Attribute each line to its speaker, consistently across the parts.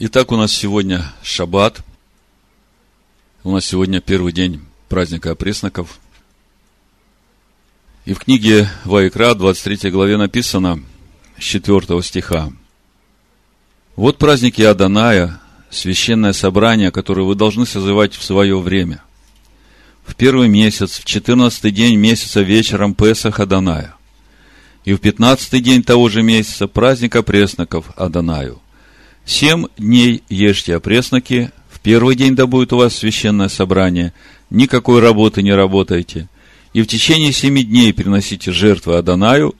Speaker 1: Итак, у нас сегодня шаббат. У нас сегодня первый день праздника опресноков. И в книге Вайкра, 23 главе написано, с 4 стиха. Вот праздники Аданая, священное собрание, которое вы должны созывать в свое время. В первый месяц, в четырнадцатый день месяца вечером Песах Аданая. И в пятнадцатый день того же месяца праздник опресноков Аданаю – Семь дней ешьте опресноки, в первый день да будет у вас священное собрание, никакой работы не работайте. И в течение семи дней приносите жертвы Адонаю,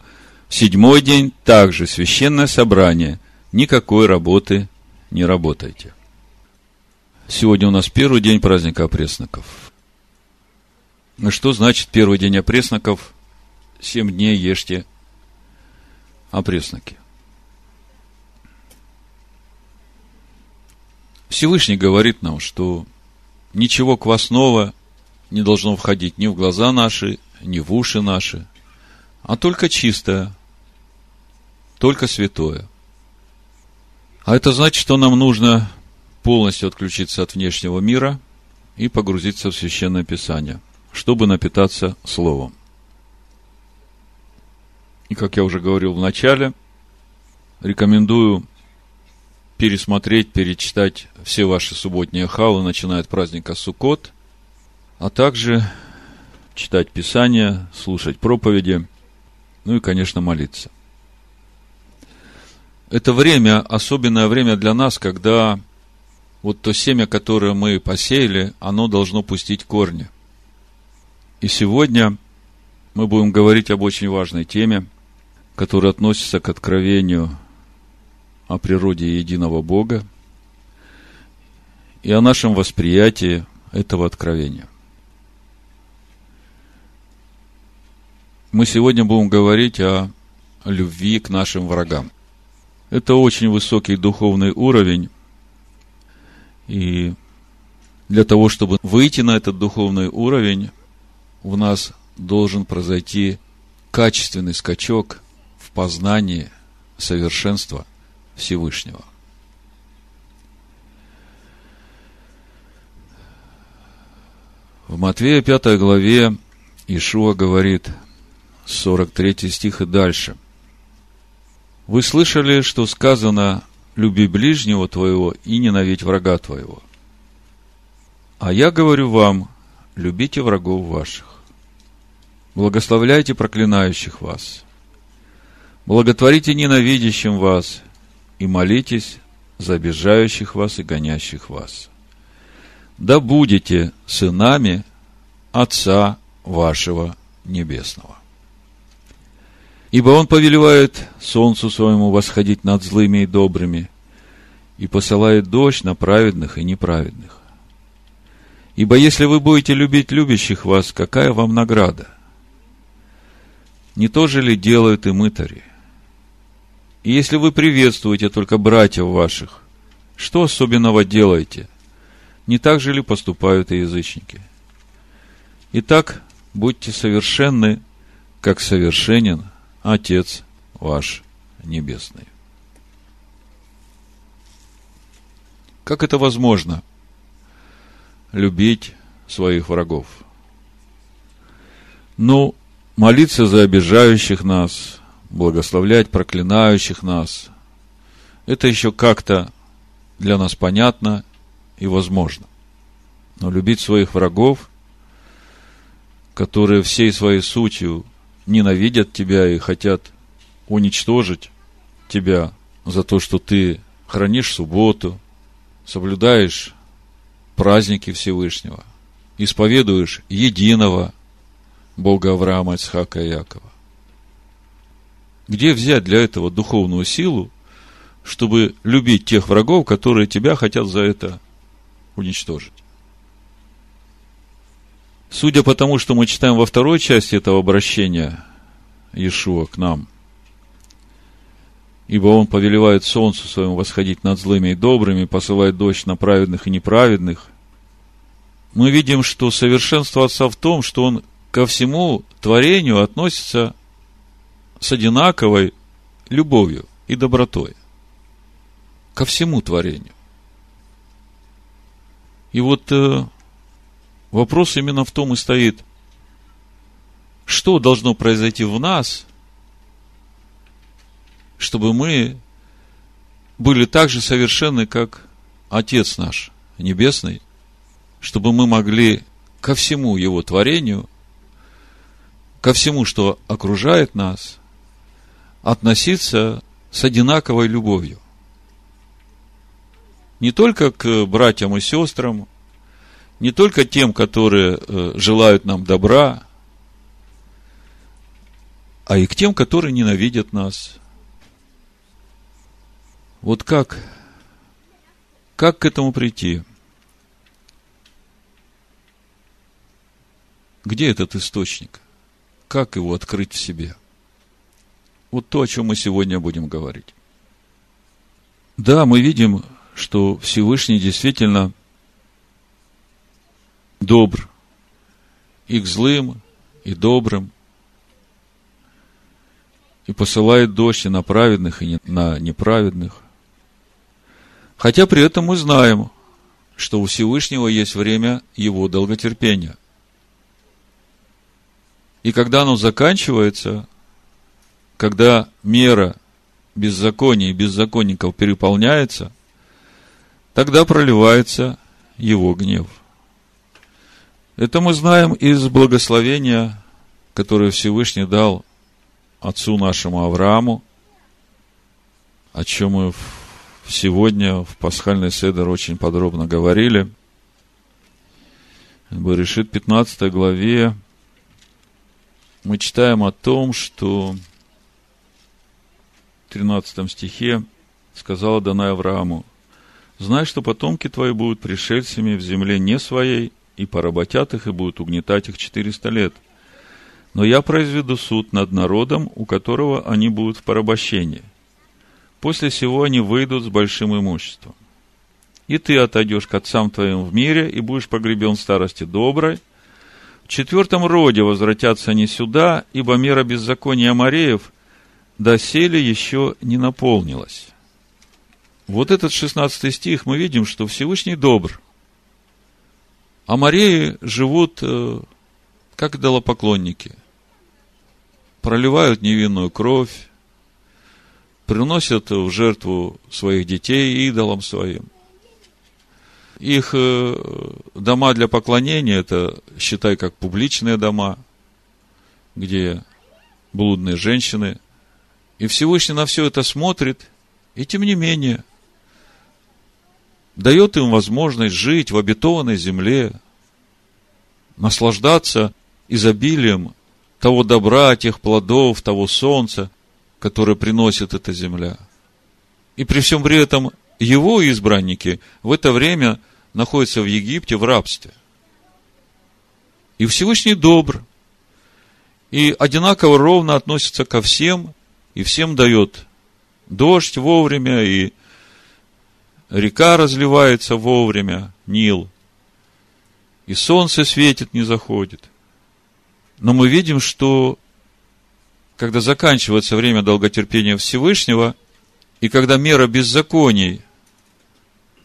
Speaker 1: в седьмой день также священное собрание, никакой работы не работайте. Сегодня у нас первый день праздника опресноков. Что значит первый день опресноков? Семь дней ешьте опресноки. Всевышний говорит нам, что ничего квасного не должно входить ни в глаза наши, ни в уши наши, а только чистое, только святое. А это значит, что нам нужно полностью отключиться от внешнего мира и погрузиться в Священное Писание, чтобы напитаться Словом. И, как я уже говорил в начале, рекомендую пересмотреть, перечитать все ваши субботние халы, начиная от праздника Суккот, а также читать Писание, слушать проповеди, ну и, конечно, молиться. Это время, особенное время для нас, когда вот то семя, которое мы посеяли, оно должно пустить корни. И сегодня мы будем говорить об очень важной теме, которая относится к откровению о природе единого Бога и о нашем восприятии этого откровения. Мы сегодня будем говорить о любви к нашим врагам. Это очень высокий духовный уровень, и для того, чтобы выйти на этот духовный уровень, у нас должен произойти качественный скачок в познании совершенства – Всевышнего. В Матвея 5 главе Ишуа говорит, 43 стих и дальше. Вы слышали, что сказано, люби ближнего твоего и ненавидь врага твоего. А я говорю вам, любите врагов ваших. Благословляйте проклинающих вас. Благотворите ненавидящим вас и молитесь за обижающих вас и гонящих вас. Да будете сынами Отца вашего Небесного. Ибо Он повелевает солнцу своему восходить над злыми и добрыми, и посылает дождь на праведных и неправедных. Ибо если вы будете любить любящих вас, какая вам награда? Не то же ли делают и мытари? И если вы приветствуете только братьев ваших, что особенного делаете? Не так же ли поступают и язычники? Итак, будьте совершенны, как совершенен Отец ваш Небесный. Как это возможно? Любить своих врагов. Ну, молиться за обижающих нас, благословлять проклинающих нас. Это еще как-то для нас понятно и возможно. Но любить своих врагов, которые всей своей сутью ненавидят тебя и хотят уничтожить тебя за то, что ты хранишь субботу, соблюдаешь праздники Всевышнего, исповедуешь единого Бога Авраама, Ицхака и Якова. Где взять для этого духовную силу, чтобы любить тех врагов, которые тебя хотят за это уничтожить? Судя по тому, что мы читаем во второй части этого обращения Иешуа к нам, ибо он повелевает солнцу своему восходить над злыми и добрыми, посылает дождь на праведных и неправедных, мы видим, что совершенство Отца в том, что он ко всему творению относится с одинаковой любовью и добротой ко всему творению. И вот э, вопрос именно в том и стоит, что должно произойти в нас, чтобы мы были так же совершенны, как Отец наш Небесный, чтобы мы могли ко всему Его творению, ко всему, что окружает нас, относиться с одинаковой любовью. Не только к братьям и сестрам, не только тем, которые э, желают нам добра, а и к тем, которые ненавидят нас. Вот как? Как к этому прийти? Где этот источник? Как его открыть в себе? Вот то, о чем мы сегодня будем говорить. Да, мы видим, что Всевышний действительно добр и к злым, и добрым, и посылает дождь и на праведных, и на неправедных. Хотя при этом мы знаем, что у Всевышнего есть время его долготерпения. И когда оно заканчивается, когда мера беззакония и беззаконников переполняется, тогда проливается его гнев. Это мы знаем из благословения, которое Всевышний дал отцу нашему Аврааму, о чем мы сегодня в пасхальный седер очень подробно говорили. В Берешит 15 главе мы читаем о том, что 13 стихе сказала Данай Аврааму, «Знай, что потомки твои будут пришельцами в земле не своей, и поработят их, и будут угнетать их четыреста лет. Но я произведу суд над народом, у которого они будут в порабощении. После сего они выйдут с большим имуществом. И ты отойдешь к отцам твоим в мире, и будешь погребен в старости доброй. В четвертом роде возвратятся они сюда, ибо мера беззакония Амареев доселе еще не наполнилась. Вот этот 16 стих мы видим, что Всевышний добр – а Марии живут э, как идолопоклонники. Проливают невинную кровь, приносят в жертву своих детей идолам своим. Их э, дома для поклонения, это, считай, как публичные дома, где блудные женщины. И Всевышний на все это смотрит, и тем не менее – дает им возможность жить в обетованной земле, наслаждаться изобилием того добра, тех плодов, того солнца, которое приносит эта земля. И при всем при этом его избранники в это время находятся в Египте в рабстве. И Всевышний добр, и одинаково ровно относится ко всем, и всем дает дождь вовремя, и река разливается вовремя, Нил, и солнце светит, не заходит. Но мы видим, что когда заканчивается время долготерпения Всевышнего, и когда мера беззаконий,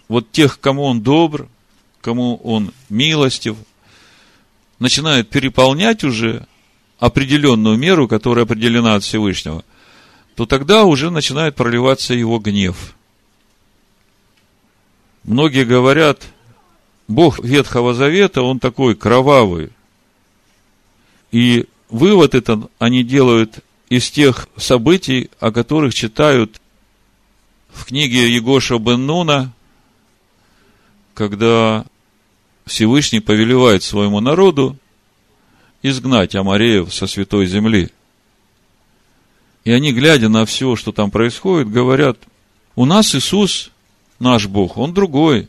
Speaker 1: вот тех, кому он добр, кому он милостив, начинает переполнять уже определенную меру, которая определена от Всевышнего, то тогда уже начинает проливаться его гнев – Многие говорят, Бог Ветхого Завета, он такой кровавый. И вывод этот они делают из тех событий, о которых читают в книге Егоша бен Нуна, когда Всевышний повелевает своему народу изгнать Амареев со святой земли. И они, глядя на все, что там происходит, говорят, у нас Иисус наш Бог, Он другой.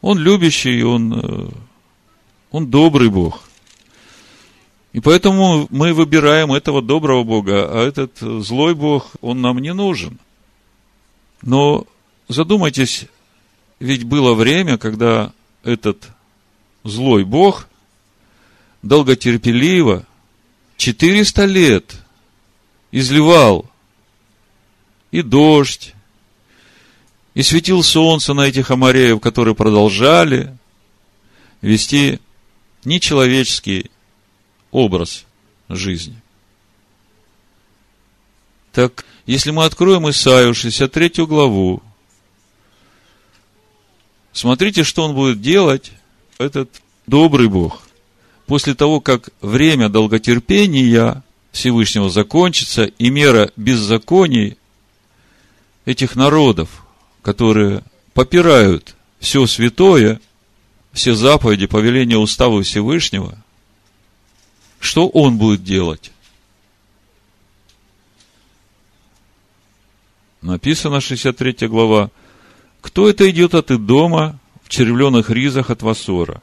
Speaker 1: Он любящий, Он, э, он добрый Бог. И поэтому мы выбираем этого доброго Бога, а этот злой Бог, он нам не нужен. Но задумайтесь, ведь было время, когда этот злой Бог долготерпеливо 400 лет изливал и дождь, и светил солнце на этих амареев, которые продолжали вести нечеловеческий образ жизни. Так, если мы откроем Исаию 63 главу, смотрите, что он будет делать, этот добрый Бог, после того, как время долготерпения Всевышнего закончится, и мера беззаконий этих народов, которые попирают все святое, все заповеди, повеления, уставы Всевышнего, что он будет делать? Написано 63 глава. Кто это идет от Идома в червленых ризах от Васора?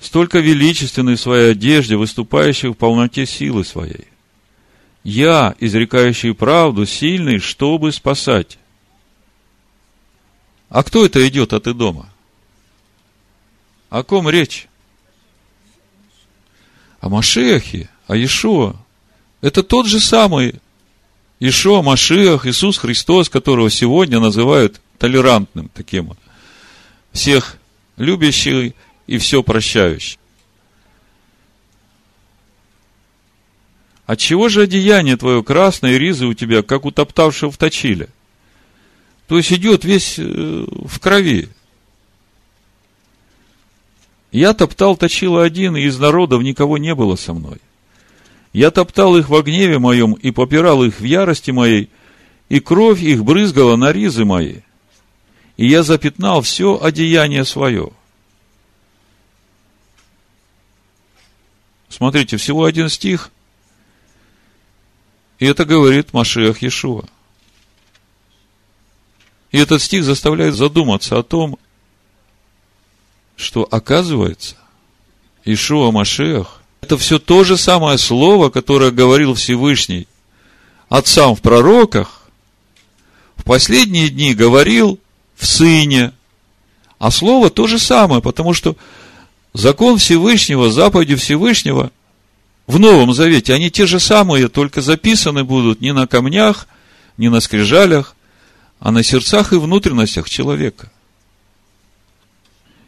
Speaker 1: Столько величественной в своей одежде, выступающий в полноте силы своей. Я, изрекающий правду, сильный, чтобы спасать. А кто это идет от Идома? О ком речь? О Машехе, о Иешуа. Это тот же самый Ишуа Машиах, Иисус Христос, которого сегодня называют толерантным таким. Всех любящий и все прощающий. Отчего же одеяние твое красное, и ризы у тебя, как у топтавшего в точиле? То есть идет весь э, в крови. Я топтал точила один, и из народов никого не было со мной. Я топтал их в гневе моем и попирал их в ярости моей, и кровь их брызгала на ризы мои. И я запятнал все одеяние свое. Смотрите, всего один стих, и это говорит Машиах Иешуа. И этот стих заставляет задуматься о том, что оказывается, Ишуа Машиах – это все то же самое слово, которое говорил Всевышний отцам в пророках, в последние дни говорил в Сыне. А слово то же самое, потому что закон Всевышнего, заповеди Всевышнего в Новом Завете, они те же самые, только записаны будут не на камнях, не на скрижалях, а на сердцах и внутренностях человека.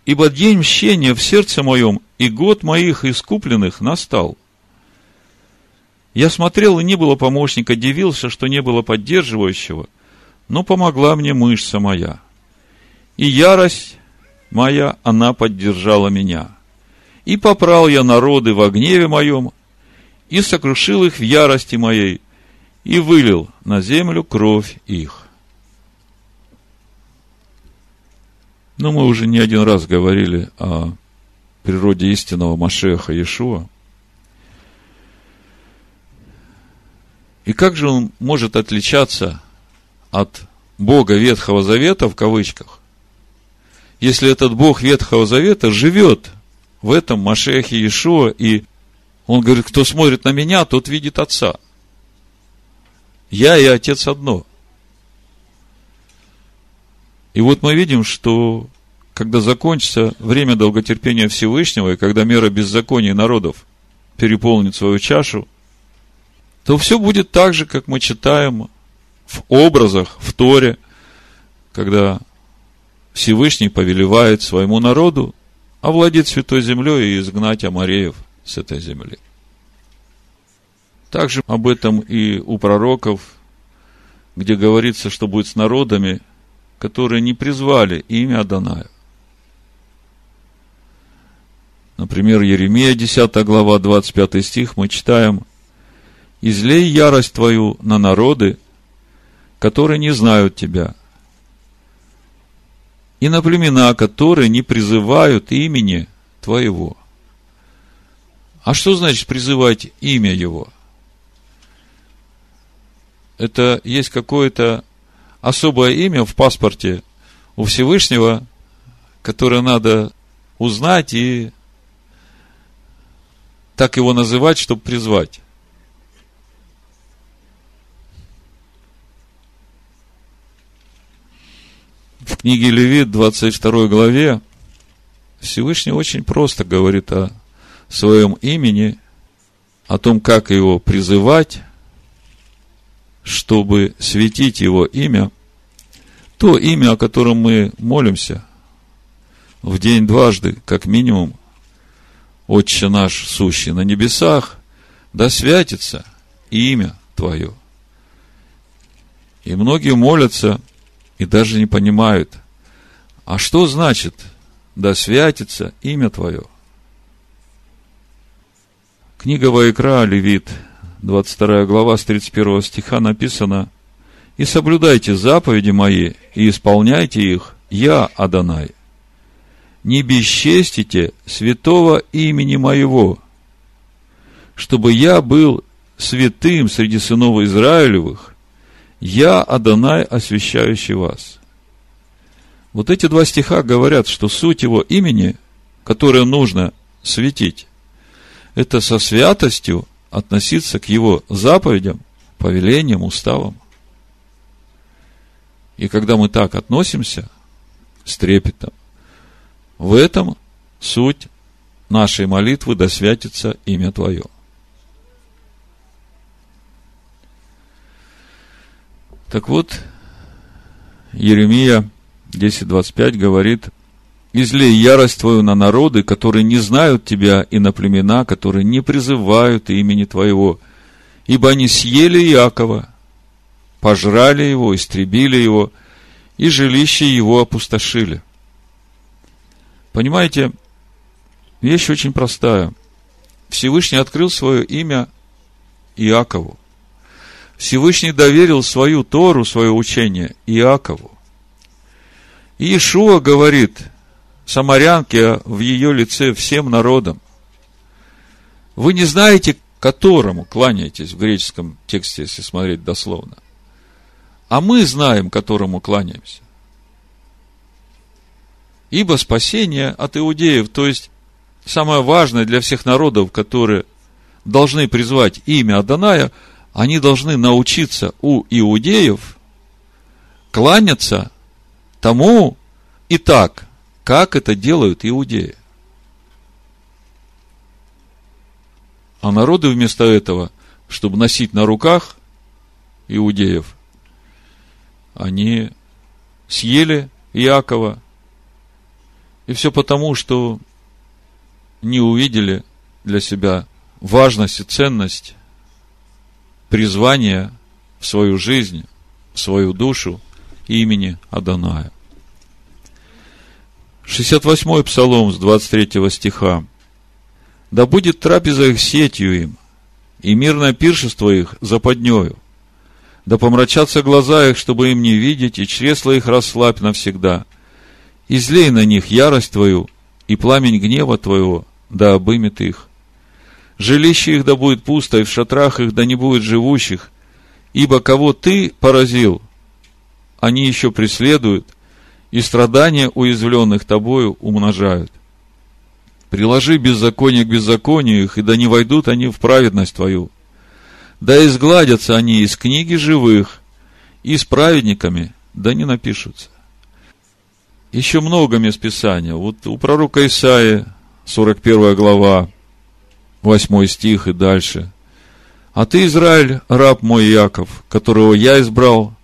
Speaker 1: Ибо день мщения в сердце моем и год моих искупленных настал. Я смотрел, и не было помощника, дивился, что не было поддерживающего, но помогла мне мышца моя. И ярость моя, она поддержала меня. И попрал я народы во гневе моем, и сокрушил их в ярости моей, и вылил на землю кровь их. Но мы уже не один раз говорили о природе истинного Машеха Иешуа. И как же он может отличаться от Бога Ветхого Завета, в кавычках, если этот Бог Ветхого Завета живет в этом Машехе Иешуа и он говорит, кто смотрит на меня, тот видит Отца. Я и Отец одно. И вот мы видим, что когда закончится время долготерпения Всевышнего, и когда мера беззакония народов переполнит свою чашу, то все будет так же, как мы читаем в образах, в Торе, когда Всевышний повелевает своему народу овладеть святой землей и изгнать амареев – с этой земли. Также об этом и у пророков, где говорится, что будет с народами, которые не призвали имя Адоная. Например, Еремия, 10 глава, 25 стих, мы читаем, «Излей ярость твою на народы, которые не знают тебя, и на племена, которые не призывают имени твоего». А что значит призывать имя его? Это есть какое-то особое имя в паспорте у Всевышнего, которое надо узнать и так его называть, чтобы призвать. Книге Левит, 22 главе, Всевышний очень просто говорит о своем имени, о том, как его призывать, чтобы светить его имя, То имя, о котором мы молимся в день дважды, как минимум, Отче наш, сущий на небесах, да святится имя Твое. И многие молятся и даже не понимают, а что значит да святится имя Твое? Книга Ваикра, Левит, 22 глава, с 31 стиха написано, «И соблюдайте заповеди мои, и исполняйте их, я, Адонай. Не бесчестите святого имени моего, чтобы я был святым среди сынов Израилевых, я, Адонай, освящающий вас». Вот эти два стиха говорят, что суть его имени, которое нужно светить, это со святостью относиться к его заповедям, повелениям, уставам. И когда мы так относимся с трепетом, в этом суть нашей молитвы да святится имя Твое. Так вот, Еремия 10.25 говорит – излей ярость твою на народы, которые не знают тебя, и на племена, которые не призывают имени твоего. Ибо они съели Иакова, пожрали его, истребили его, и жилище его опустошили. Понимаете, вещь очень простая. Всевышний открыл свое имя Иакову. Всевышний доверил свою Тору, свое учение Иакову. И Иешуа говорит, самарянке в ее лице всем народам. Вы не знаете, которому кланяетесь в греческом тексте, если смотреть дословно. А мы знаем, которому кланяемся. Ибо спасение от иудеев, то есть самое важное для всех народов, которые должны призвать имя Аданая, они должны научиться у иудеев кланяться тому и так, как это делают иудеи. А народы вместо этого, чтобы носить на руках иудеев, они съели Иакова. И все потому, что не увидели для себя важность и ценность призвания в свою жизнь, в свою душу имени Аданая. 68-й псалом с 23 стиха. «Да будет трапеза их сетью им, и мирное пиршество их западнею. Да помрачатся глаза их, чтобы им не видеть, и чресла их расслабь навсегда. Излей на них ярость твою, и пламень гнева твоего, да обымет их. Жилище их да будет пусто, и в шатрах их да не будет живущих, ибо кого ты поразил, они еще преследуют – и страдания уязвленных тобою умножают. Приложи беззаконие к беззаконию их, и да не войдут они в праведность твою. Да изгладятся они из книги живых, и с праведниками да не напишутся. Еще много мест Писания. Вот у пророка Исаия, 41 глава, 8 стих и дальше. А ты, Израиль, раб мой Яков, которого я избрал,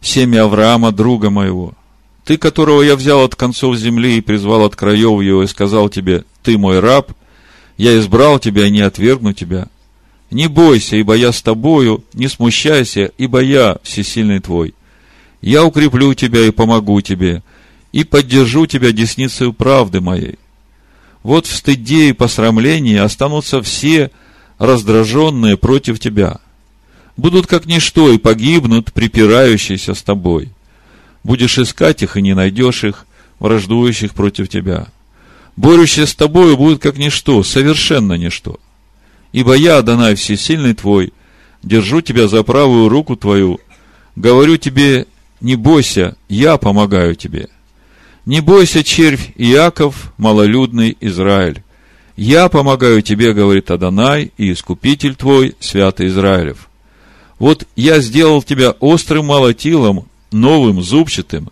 Speaker 1: семя Авраама, друга моего – ты, которого я взял от концов земли и призвал от краев его, и сказал тебе, ты мой раб, я избрал тебя и не отвергну тебя. Не бойся, ибо я с тобою, не смущайся, ибо я всесильный твой. Я укреплю тебя и помогу тебе, и поддержу тебя десницей правды моей. Вот в стыде и посрамлении останутся все раздраженные против тебя. Будут как ничто и погибнут припирающиеся с тобой будешь искать их и не найдешь их, враждующих против тебя. Борющие с тобою будут как ничто, совершенно ничто. Ибо я, Адонай, всесильный твой, держу тебя за правую руку твою, говорю тебе, не бойся, я помогаю тебе. Не бойся, червь Иаков, малолюдный Израиль. Я помогаю тебе, говорит Адонай, и искупитель твой, святый Израилев. Вот я сделал тебя острым молотилом, новым, зубчатым,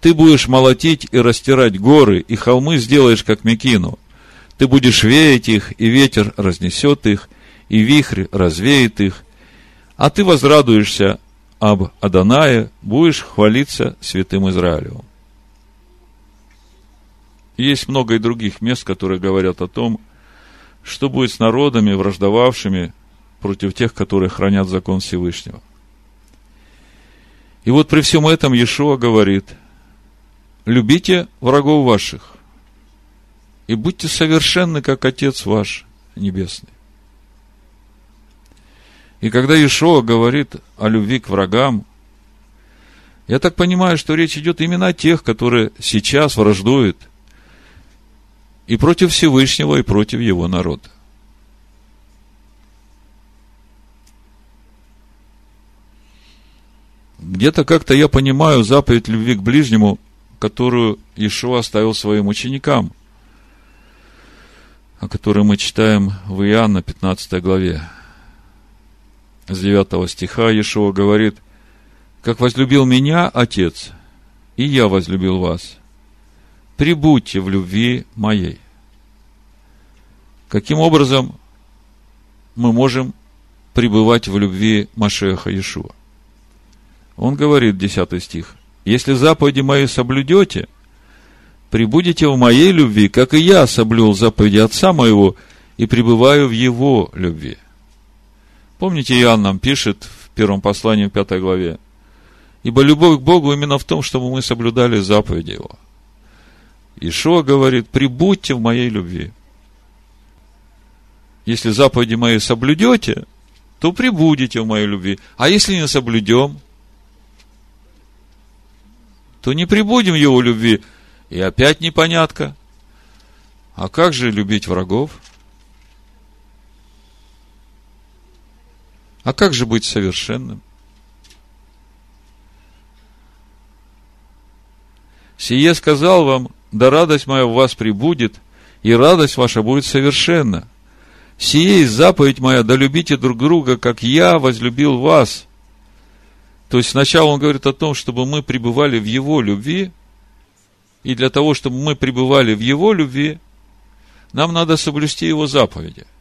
Speaker 1: ты будешь молотить и растирать горы, и холмы сделаешь, как мекину. Ты будешь веять их, и ветер разнесет их, и вихрь развеет их. А ты возрадуешься об Адонае, будешь хвалиться святым Израилевым. Есть много и других мест, которые говорят о том, что будет с народами, враждовавшими против тех, которые хранят закон Всевышнего. И вот при всем этом Иешуа говорит, любите врагов ваших и будьте совершенны, как Отец ваш Небесный. И когда Иешуа говорит о любви к врагам, я так понимаю, что речь идет именно о тех, которые сейчас враждуют и против Всевышнего, и против его народа. Где-то как-то я понимаю заповедь любви к ближнему, которую Иешуа оставил своим ученикам, о которой мы читаем в Иоанна 15 главе с 9 стиха Иешуа говорит, «Как возлюбил меня Отец, и я возлюбил вас, прибудьте в любви моей». Каким образом мы можем пребывать в любви Машеха Иешуа? Он говорит, 10 стих, «Если заповеди мои соблюдете, прибудете в моей любви, как и я соблюл заповеди Отца моего и пребываю в его любви». Помните, Иоанн нам пишет в первом послании, в пятой главе, Ибо любовь к Богу именно в том, чтобы мы соблюдали заповеди Его. Ишуа говорит, прибудьте в моей любви. Если заповеди мои соблюдете, то прибудете в моей любви. А если не соблюдем, то не прибудем его любви. И опять непонятка. А как же любить врагов? А как же быть совершенным? Сие сказал вам, да радость моя в вас прибудет, и радость ваша будет совершенна. Сие есть заповедь моя, да любите друг друга, как я возлюбил вас. То есть сначала он говорит о том, чтобы мы пребывали в его любви, и для того, чтобы мы пребывали в его любви, нам надо соблюсти его заповеди –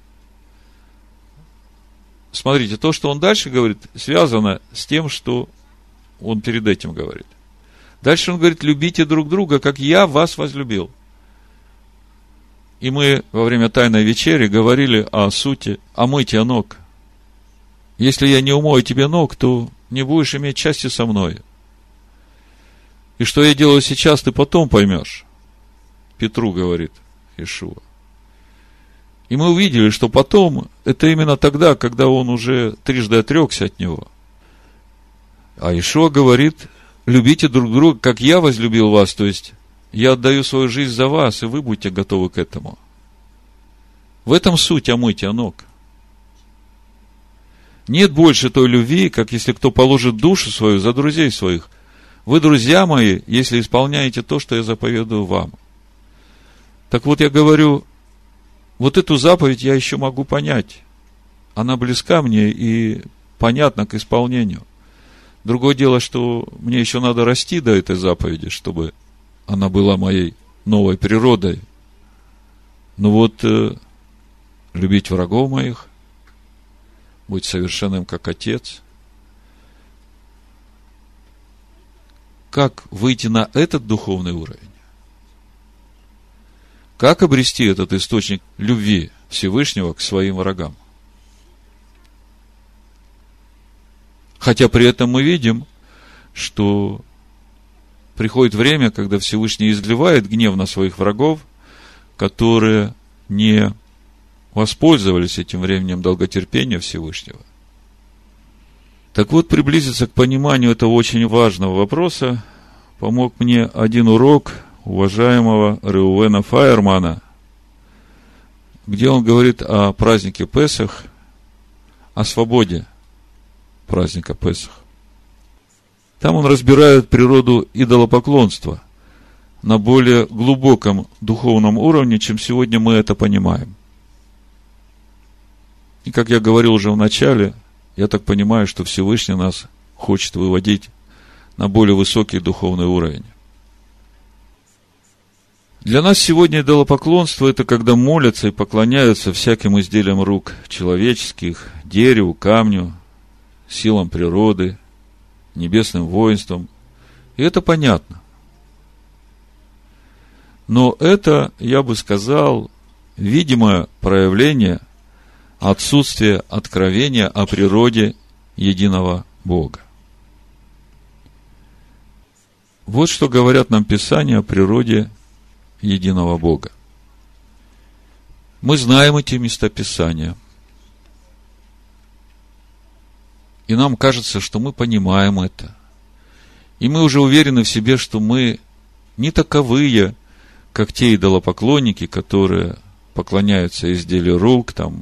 Speaker 1: смотрите, то, что он дальше говорит, связано с тем, что он перед этим говорит. Дальше он говорит, любите друг друга, как я вас возлюбил. И мы во время Тайной Вечери говорили о сути о мытье ног. Если я не умою тебе ног, то не будешь иметь счастья со мной. И что я делаю сейчас, ты потом поймешь. Петру говорит Ишуа. И мы увидели, что потом, это именно тогда, когда он уже трижды отрекся от него. А Ишуа говорит, любите друг друга, как я возлюбил вас, то есть я отдаю свою жизнь за вас, и вы будете готовы к этому. В этом суть омытия ног. Нет больше той любви, как если кто положит душу свою за друзей своих. Вы, друзья мои, если исполняете то, что я заповедую вам. Так вот, я говорю, вот эту заповедь я еще могу понять. Она близка мне и понятна к исполнению. Другое дело, что мне еще надо расти до этой заповеди, чтобы она была моей новой природой. Ну вот, э, любить врагов моих, быть совершенным как отец. Как выйти на этот духовный уровень? Как обрести этот источник любви Всевышнего к своим врагам? Хотя при этом мы видим, что приходит время, когда Всевышний изливает гнев на своих врагов, которые не воспользовались этим временем долготерпения Всевышнего. Так вот, приблизиться к пониманию этого очень важного вопроса помог мне один урок – уважаемого Реувена Фаермана, где он говорит о празднике Песах, о свободе праздника Песах. Там он разбирает природу идолопоклонства на более глубоком духовном уровне, чем сегодня мы это понимаем. И как я говорил уже в начале, я так понимаю, что Всевышний нас хочет выводить на более высокий духовный уровень. Для нас сегодня идолопоклонство – это когда молятся и поклоняются всяким изделиям рук человеческих, дереву, камню, силам природы, небесным воинством. И это понятно. Но это, я бы сказал, видимое проявление отсутствия откровения о природе единого Бога. Вот что говорят нам Писания о природе единого Бога. Мы знаем эти места Писания. И нам кажется, что мы понимаем это. И мы уже уверены в себе, что мы не таковые, как те идолопоклонники, которые поклоняются изделию рук, там,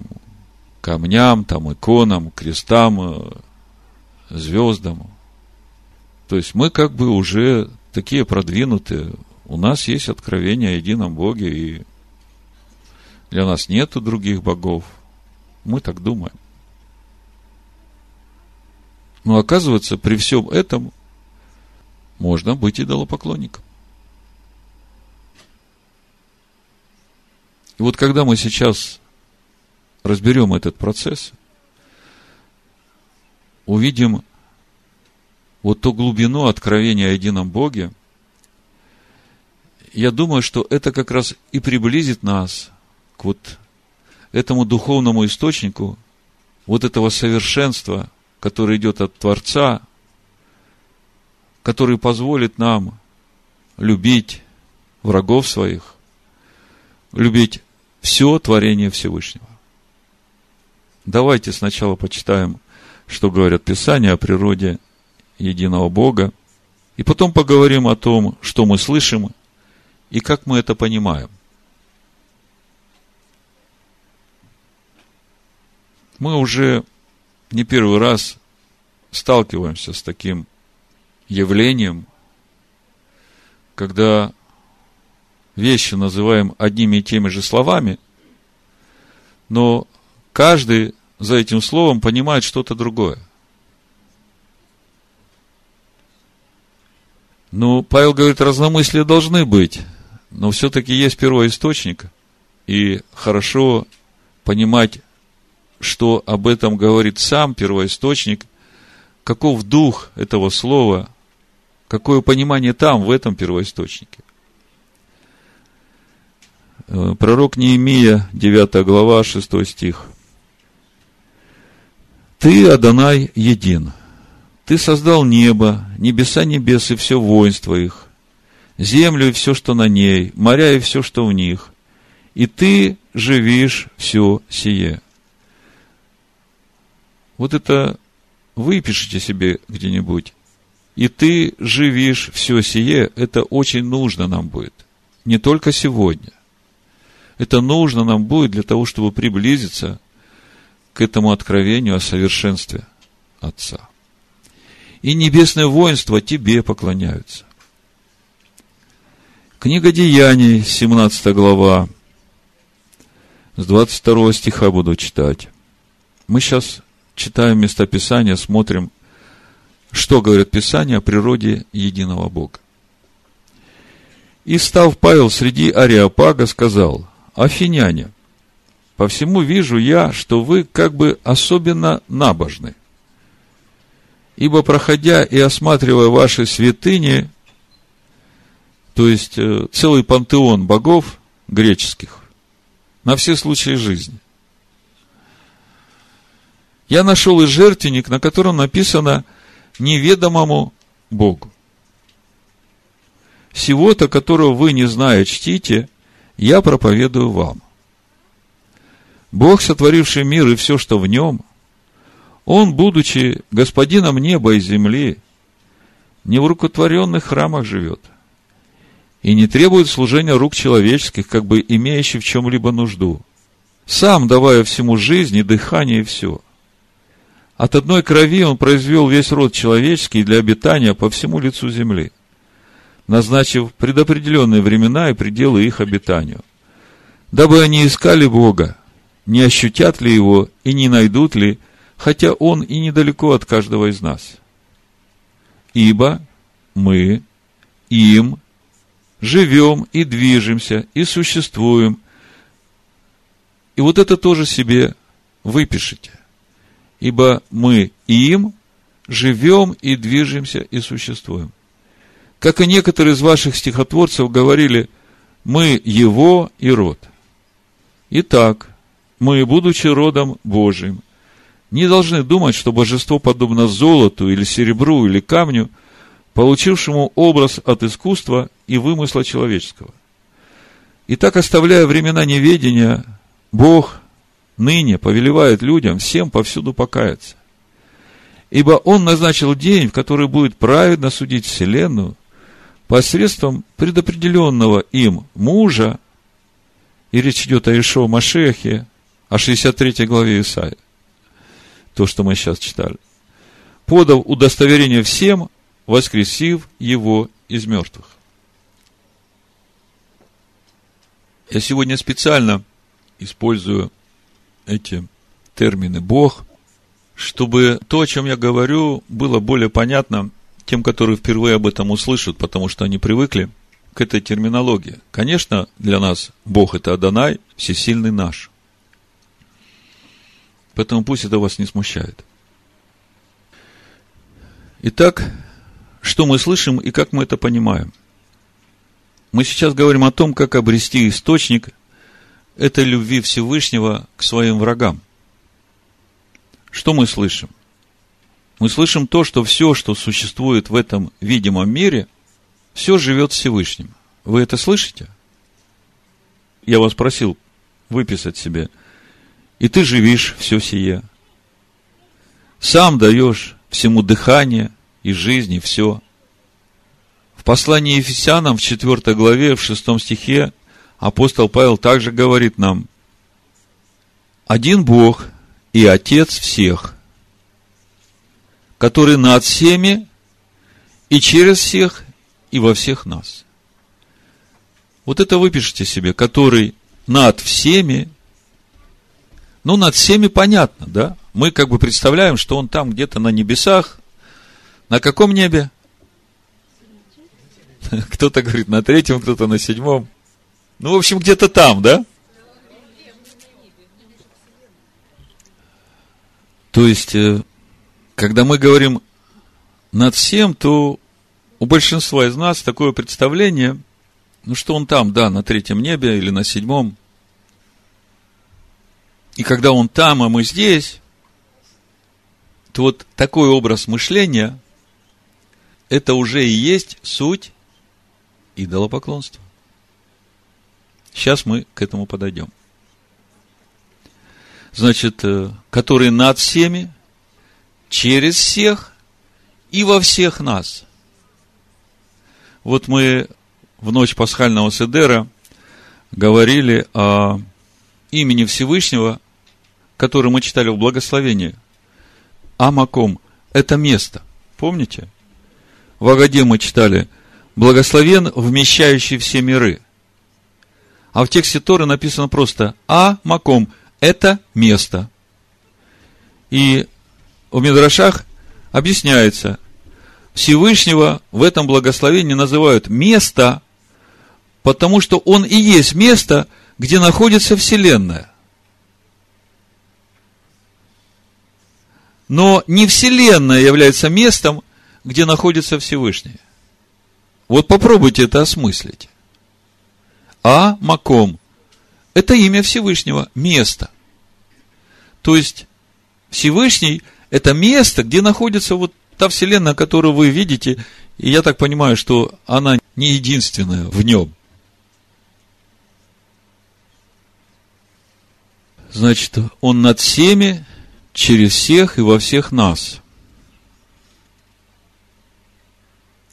Speaker 1: камням, там, иконам, крестам, э, звездам. То есть мы как бы уже такие продвинутые. У нас есть откровение о едином Боге, и для нас нету других богов. Мы так думаем. Но оказывается, при всем этом можно быть идолопоклонником. И вот когда мы сейчас разберем этот процесс, увидим вот ту глубину откровения о едином Боге, я думаю, что это как раз и приблизит нас к вот этому духовному источнику, вот этого совершенства, которое идет от Творца, который позволит нам любить врагов своих, любить все творение Всевышнего. Давайте сначала почитаем, что говорят Писания о природе единого Бога, и потом поговорим о том, что мы слышим и как мы это понимаем. Мы уже не первый раз сталкиваемся с таким явлением, когда вещи называем одними и теми же словами, но каждый за этим словом понимает что-то другое. Ну, Павел говорит, разномыслия должны быть, но все-таки есть первоисточник, и хорошо понимать, что об этом говорит сам первоисточник, каков дух этого слова, какое понимание там, в этом первоисточнике. Э, пророк Неемия, 9 глава, 6 стих. «Ты, Адонай, един. Ты создал небо, небеса небес и все воинство их, землю и все, что на ней, моря и все, что в них, и ты живишь все сие». Вот это выпишите себе где-нибудь. И ты живишь все сие, это очень нужно нам будет. Не только сегодня – это нужно нам будет для того, чтобы приблизиться к этому откровению о совершенстве Отца. И небесное воинство тебе поклоняются. Книга Деяний, 17 глава, с 22 стиха буду читать. Мы сейчас читаем местописание, смотрим, что говорит Писание о природе единого Бога. И став Павел среди Ариапага, сказал – Афиняне, по всему вижу я, что вы как бы особенно набожны. Ибо, проходя и осматривая ваши святыни, то есть э, целый пантеон богов греческих, на все случаи жизни, я нашел и жертвенник, на котором написано неведомому Богу. Всего-то, которого вы, не зная, чтите, я проповедую вам. Бог, сотворивший мир и все, что в нем, Он, будучи господином неба и земли, не в рукотворенных храмах живет и не требует служения рук человеческих, как бы имеющих в чем-либо нужду, сам давая всему жизнь и дыхание и все. От одной крови он произвел весь род человеческий для обитания по всему лицу земли – назначив предопределенные времена и пределы их обитанию, дабы они искали Бога, не ощутят ли Его и не найдут ли, хотя Он и недалеко от каждого из нас. Ибо мы им живем и движемся и существуем. И вот это тоже себе выпишите. Ибо мы им живем и движемся и существуем. Как и некоторые из ваших стихотворцев говорили, мы его и род. Итак, мы, будучи родом Божиим, не должны думать, что божество подобно золоту или серебру или камню, получившему образ от искусства и вымысла человеческого. И так, оставляя времена неведения, Бог ныне повелевает людям всем повсюду покаяться. Ибо Он назначил день, в который будет праведно судить Вселенную посредством предопределенного им мужа, и речь идет о Ишо Машехе, о 63 главе Исаия, то, что мы сейчас читали, подав удостоверение всем, воскресив его из мертвых. Я сегодня специально использую эти термины Бог, чтобы то, о чем я говорю, было более понятно тем, которые впервые об этом услышат, потому что они привыкли к этой терминологии. Конечно, для нас Бог – это Адонай, всесильный наш. Поэтому пусть это вас не смущает. Итак, что мы слышим и как мы это понимаем? Мы сейчас говорим о том, как обрести источник этой любви Всевышнего к своим врагам. Что мы слышим? Мы слышим то, что все, что существует в этом видимом мире, все живет Всевышним. Вы это слышите? Я вас просил выписать себе. И ты живишь все сие. Сам даешь всему дыхание и жизни все. В послании Ефесянам в 4 главе, в 6 стихе апостол Павел также говорит нам, один Бог и Отец всех, который над всеми и через всех и во всех нас. Вот это выпишите себе, который над всеми, ну, над всеми понятно, да? Мы как бы представляем, что он там где-то на небесах. На каком небе? Кто-то говорит на третьем, кто-то на седьмом. Ну, в общем, где-то там, да? То есть, э, когда мы говорим над всем, то у большинства из нас такое представление, ну, что он там, да, на третьем небе или на седьмом. И когда он там, а мы здесь, то вот такой образ мышления, это уже и есть суть идолопоклонства. Сейчас мы к этому подойдем. Значит, э, который над всеми, через всех и во всех нас. Вот мы в ночь пасхального Седера говорили о имени Всевышнего, который мы читали в благословении. Амаком – это место. Помните? В Агаде мы читали «Благословен, вмещающий все миры». А в тексте Торы написано просто «А Маком» – это место. И в Мидрашах объясняется, Всевышнего в этом благословении называют место, потому что он и есть место, где находится Вселенная. Но не Вселенная является местом, где находится Всевышний. Вот попробуйте это осмыслить. А Маком – это имя Всевышнего, место. То есть, Всевышний – это место, где находится вот та вселенная, которую вы видите, и я так понимаю, что она не единственная в нем. Значит, он над всеми, через всех и во всех нас.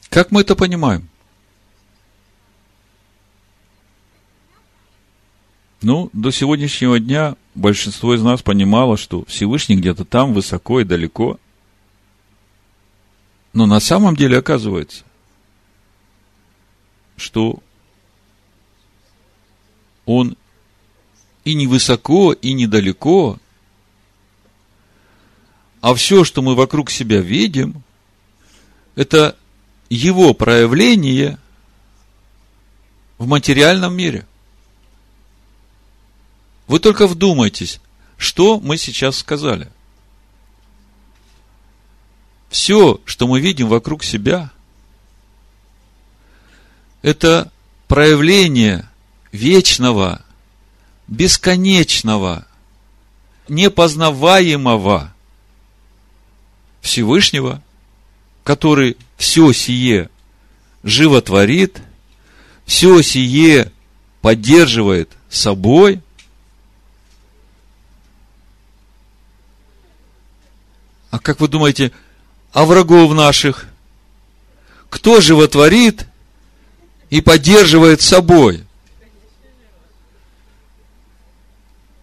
Speaker 1: Как мы это понимаем? Ну, до сегодняшнего дня большинство из нас понимало, что Всевышний где-то там, высоко и далеко. Но на самом деле оказывается, что он и не высоко, и недалеко, а все, что мы вокруг себя видим, это его проявление в материальном мире. Вы только вдумайтесь, что мы сейчас сказали – все, что мы видим вокруг себя, это проявление вечного, бесконечного, непознаваемого Всевышнего, который все сие животворит, все сие поддерживает собой. А как вы думаете, а врагов наших? Кто животворит и поддерживает собой?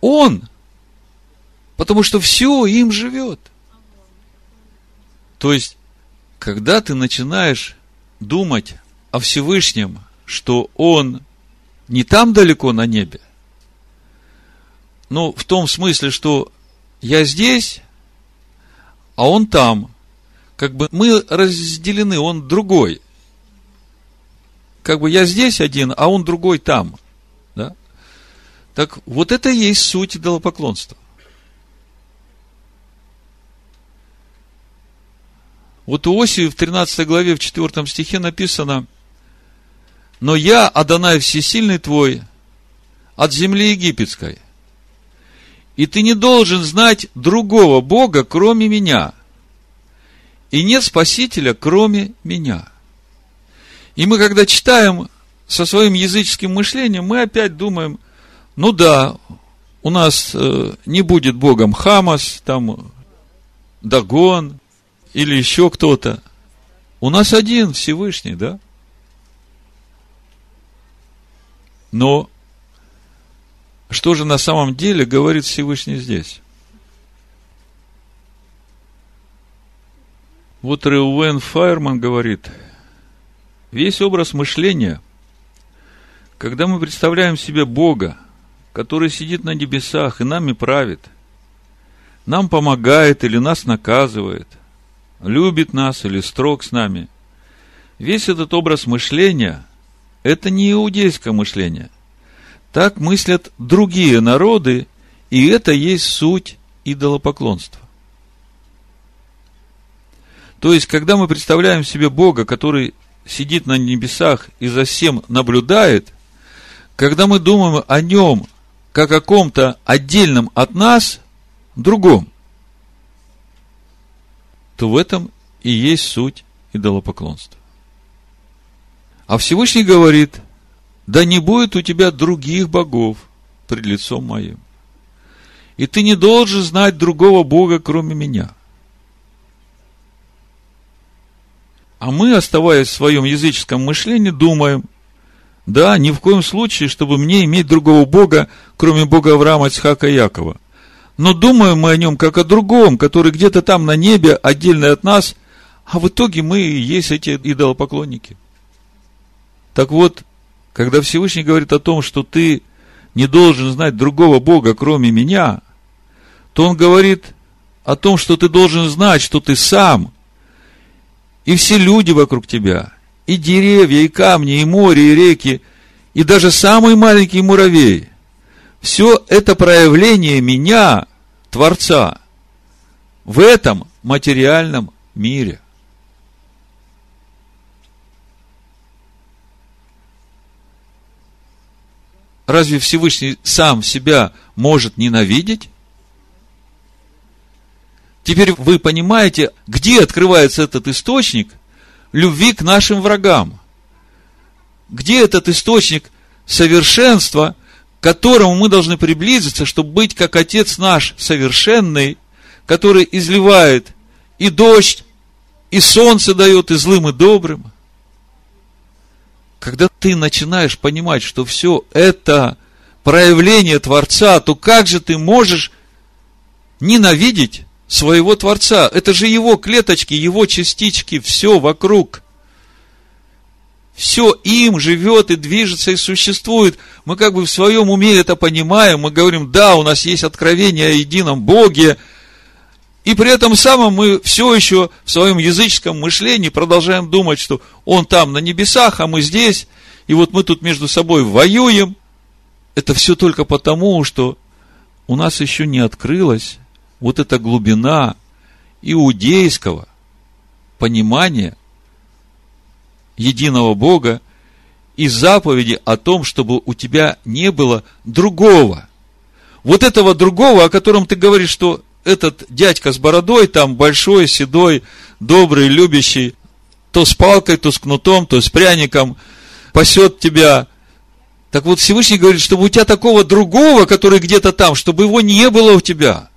Speaker 1: Он. Потому что все им живет. То есть, когда ты начинаешь думать о Всевышнем, что Он не там далеко на небе, ну, в том смысле, что я здесь, а он там. Как бы мы разделены, он другой. Как бы я здесь один, а он другой там. Да? Так вот это и есть суть идолопоклонства. Вот у Оси в 13 главе, в 4 стихе написано, «Но я, Адонай Всесильный твой, от земли египетской, и ты не должен знать другого Бога, кроме меня, и нет Спасителя, кроме меня». И мы, когда читаем со своим языческим мышлением, мы опять думаем, ну да, у нас э, не будет Богом Хамас, там Дагон, или еще кто-то. У нас один Всевышний, да? Но что же на самом деле говорит Всевышний здесь? Вот Реуэн Файерман говорит, весь образ мышления, когда мы представляем себе Бога, который сидит на небесах и нами правит, нам помогает или нас наказывает, любит нас или строг с нами. Весь этот образ мышления – это не иудейское мышление. Так мыслят другие народы, и это есть суть идолопоклонства. То есть, когда мы представляем себе Бога, который сидит на небесах и за всем наблюдает, когда мы думаем о нем как о ком-то отдельном от нас, другом, то в этом и есть суть идолопоклонства. А Всевышний говорит, да не будет у тебя других богов пред лицом моим. И ты не должен знать другого Бога, кроме меня. А мы, оставаясь в своем языческом мышлении, думаем, да, ни в коем случае, чтобы мне иметь другого Бога, кроме Бога Авраама, Ицхака и Якова – но думаем мы о нем как о другом, который где-то там на небе, отдельный от нас, а в итоге мы и есть эти идолопоклонники. Так вот, когда Всевышний говорит о том, что ты не должен знать другого Бога, кроме меня, то он говорит о том, что ты должен знать, что ты сам, и все люди вокруг тебя, и деревья, и камни, и море, и реки, и даже самый маленький муравей, все это проявление меня, Творца в этом материальном мире. Разве Всевышний сам себя может ненавидеть? Теперь вы понимаете, где открывается этот источник любви к нашим врагам. Где этот источник совершенства к которому мы должны приблизиться, чтобы быть как Отец наш совершенный, который изливает и дождь, и солнце дает и злым, и добрым. Когда ты начинаешь понимать, что все это проявление Творца, то как же ты можешь ненавидеть своего Творца? Это же его клеточки, его частички, все вокруг – все им живет и движется и существует. Мы как бы в своем уме это понимаем, мы говорим, да, у нас есть откровение о едином Боге, и при этом самом мы все еще в своем языческом мышлении продолжаем думать, что Он там на небесах, а мы здесь, и вот мы тут между собой воюем. Это все только потому, что у нас еще не открылась вот эта глубина иудейского понимание единого Бога и заповеди о том, чтобы у тебя не было другого. Вот этого другого, о котором ты говоришь, что этот дядька с бородой, там большой, седой, добрый, любящий, то с палкой, то с кнутом, то с пряником, пасет тебя. Так вот, Всевышний говорит, чтобы у тебя такого другого, который где-то там, чтобы его не было у тебя.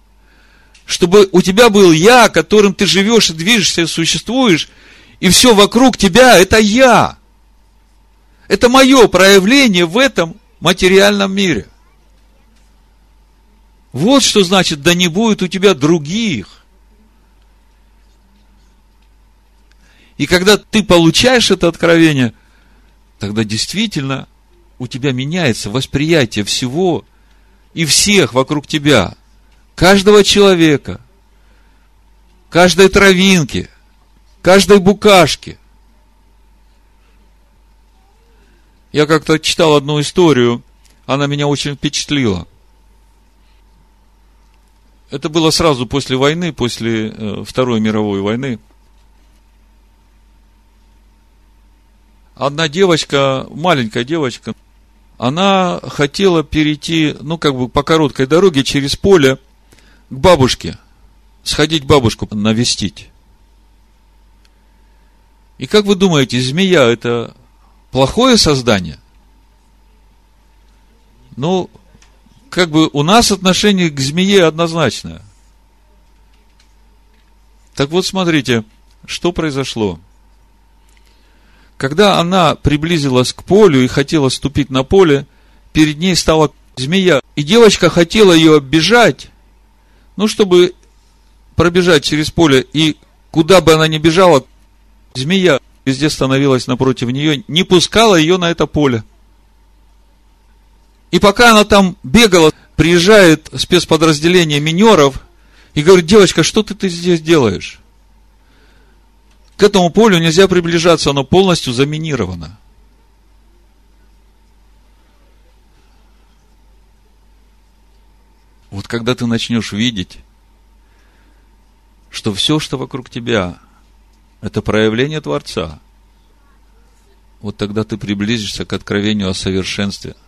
Speaker 1: Чтобы у тебя был я, которым ты живешь и движешься, и существуешь, и все вокруг тебя – это я. Это мое проявление в этом материальном мире. Вот что значит, да не будет у тебя других. И когда ты получаешь это откровение, тогда действительно у тебя меняется восприятие всего и всех вокруг тебя. Каждого человека, каждой травинки, каждой букашки. Я как-то читал одну историю, она меня очень впечатлила. Это было сразу после войны, после э, Второй мировой войны. Одна девочка, маленькая девочка, она хотела перейти, ну, как бы по короткой дороге через поле к бабушке, сходить бабушку навестить. И как вы думаете, змея это плохое создание? Ну, как бы у нас отношение к змее однозначное. Так вот, смотрите, что произошло. Когда она приблизилась к полю и хотела ступить на поле, перед ней стала змея. И девочка хотела ее оббежать, ну, чтобы пробежать через поле. И куда бы она ни бежала, змея везде становилась напротив нее, не пускала ее на это поле. И пока она там бегала, приезжает спецподразделение минеров и говорит, девочка, что ты, ты здесь делаешь? К этому полю нельзя приближаться, оно полностью заминировано. Вот когда ты начнешь видеть, что все, что вокруг тебя, это проявление Творца, вот тогда ты приблизишься к откровению о совершенстве –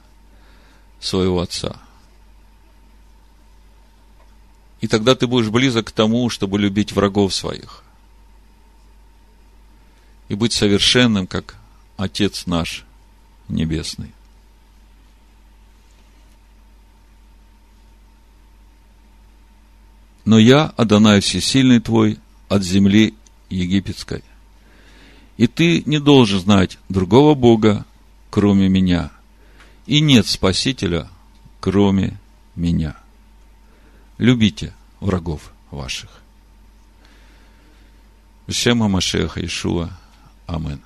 Speaker 1: своего отца. И тогда ты будешь близок к тому, чтобы любить врагов своих. И быть совершенным, как Отец наш Небесный. Но я, Адонай Всесильный твой, от земли египетской. И ты не должен знать другого Бога, кроме меня и нет Спасителя, кроме меня. Любите врагов ваших. Шема Машеха Ишуа. Амин.